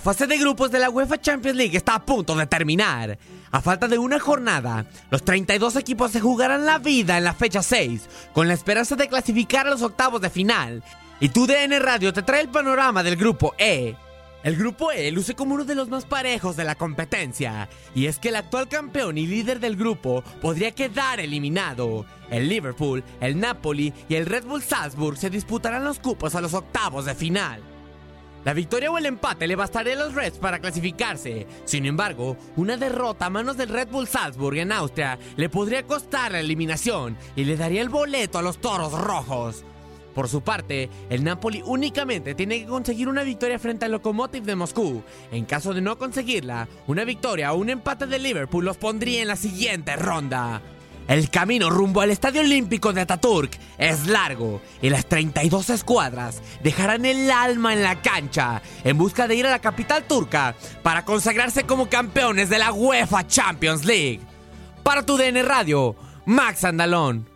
fase de grupos de la UEFA Champions League está a punto de terminar. A falta de una jornada, los 32 equipos se jugarán la vida en la fecha 6, con la esperanza de clasificar a los octavos de final. Y tu DN Radio te trae el panorama del grupo E. El grupo E luce como uno de los más parejos de la competencia, y es que el actual campeón y líder del grupo podría quedar eliminado. El Liverpool, el Napoli y el Red Bull Salzburg se disputarán los cupos a los octavos de final. La victoria o el empate le bastaría a los Reds para clasificarse. Sin embargo, una derrota a manos del Red Bull Salzburg en Austria le podría costar la eliminación y le daría el boleto a los Toros Rojos. Por su parte, el Napoli únicamente tiene que conseguir una victoria frente al Lokomotiv de Moscú. En caso de no conseguirla, una victoria o un empate de Liverpool los pondría en la siguiente ronda. El camino rumbo al Estadio Olímpico de Ataturk es largo y las 32 escuadras dejarán el alma en la cancha en busca de ir a la capital turca para consagrarse como campeones de la UEFA Champions League. Para tu DN Radio, Max Andalón.